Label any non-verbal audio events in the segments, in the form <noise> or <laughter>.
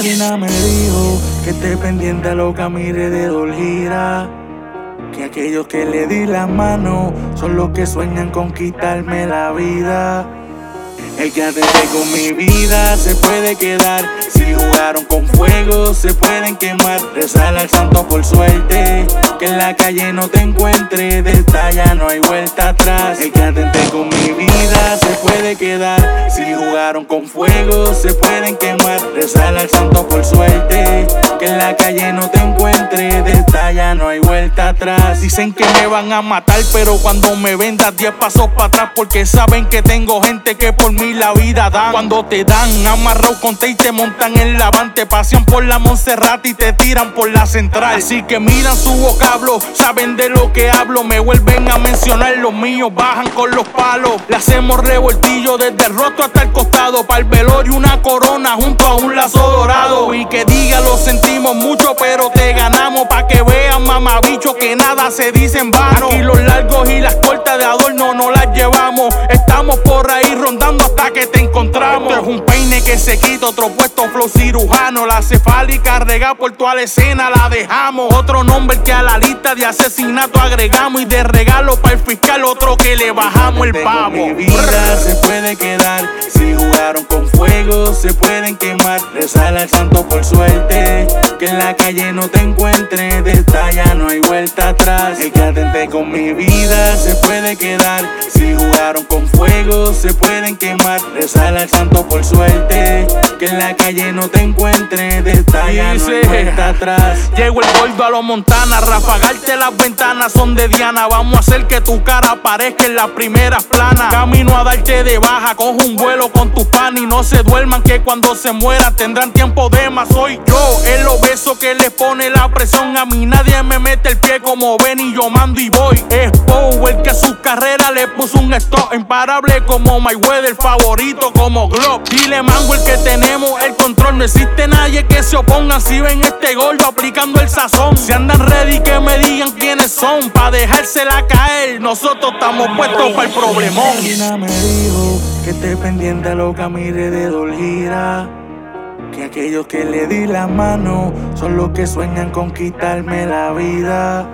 Gina me dijo que esté pendiente a lo que a mi alrededor. Que aquellos que le di la mano son los que sueñan con quitarme la vida. El que atente con mi vida se puede quedar. Si jugaron con fuego, se pueden quemar. Rezar al santo por suerte. Que en la calle no te encuentre. De esta ya no hay vuelta atrás. El que atente con mi vida se puede quedar. Con fuego, se pueden quemar. Rezar al santo por suerte. Que en la calle no te encuentre. Ya no hay vuelta atrás. Dicen que me van a matar, pero cuando me vendas 10 pasos para atrás. Porque saben que tengo gente que por mí la vida dan. Cuando te dan amarrado con te y te montan en la van, te pasean por la Montserrat y te tiran por la central. Así que miran su vocablo, saben de lo que hablo, me vuelven a mencionar los míos, bajan con los palos. Le hacemos revoltillo desde el rostro hasta el costado, para el velorio una corona junto a un lazo dorado. Y que diga lo sentimos mucho, pero te ganamos pa' que nada se dice en vano. Y los largos y las cortas de adorno no las llevamos, estamos por ahí rondando hasta que te encontramos. Esto es un peine que se quita, otro puesto flow cirujano. La cefálica rega por toda la escena la dejamos. Otro nombre que a la lista de asesinato agregamos. Y de regalo para el fiscal, otro que le bajamos el pavo. Mi vida se puede quedar. Si jugaron con fuego, se pueden quemar. Rezar al santo por suerte. Que en la calle no te encuentre. De esta ya no hay vuelta atrás. El que atente con mi vida se puede quedar. Si jugaron con fuego, se pueden quemar. Rezar al santo por suerte. Que en la calle no te encuentre. De esta ya no hay vuelta atrás. Llego el gordo a los Montana, rafagarte las ventanas son de Diana. Vamos a hacer que tu cara aparezca en las primeras planas. Camino a darte de baja, cojo un vuelo con tus pan y no se duerman que cuando se mueran tendrán tiempo de más. Soy yo, el obeso que le pone la presión a mí. Nadie me mete el pie como ven y yo mando y voy. Es Power que a su carrera le puso un stop imparable como Mayweather, favorito como Glock. Dile mango el que tenemos el control. No existe nadie que se oponga si ven este gordo aplicando el sazón. Si andan ready que me digan quiénes son, pa' dejársela caer. Nosotros estamos puestos para el problemón. Me dijo que esté pendiente a lo que a mi alrededor. Que aquellos que le di la mano son los que sueñan con quitarme la vida.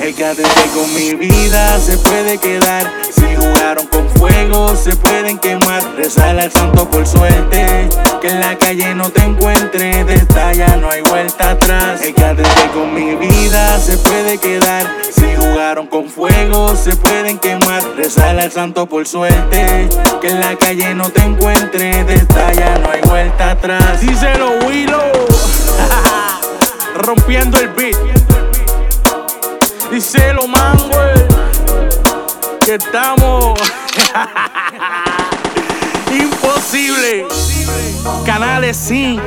El atente con mi vida se puede quedar. Si jugaron con fuego, se pueden quemar. Rezar al santo por suerte. Que en la calle no te encuentre. De esta ya no hay vuelta atrás. El atente con mi vida se puede quedar. Si jugaron con fuego, se pueden quemar. Rezar al santo por suerte. Que en la calle no te encuentre. De esta ya no hay vuelta atrás. Díselo, Willow. <laughs> Rompiendo el beat. Díselo, mango. Que estamos. <laughs> Imposible. Canales Sync.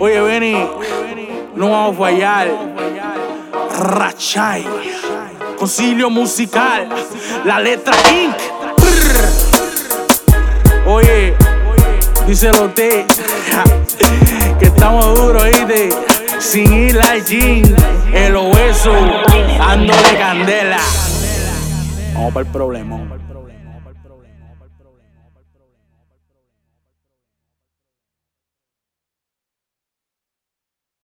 Oye, Benny. No vamos a fallar. Rachay. Concilio musical. La letra Inc. Oye, díselo te. <laughs> que estamos duros, ¿oíste? sin ir al gym, el obeso, de candela. Vamos para el problema.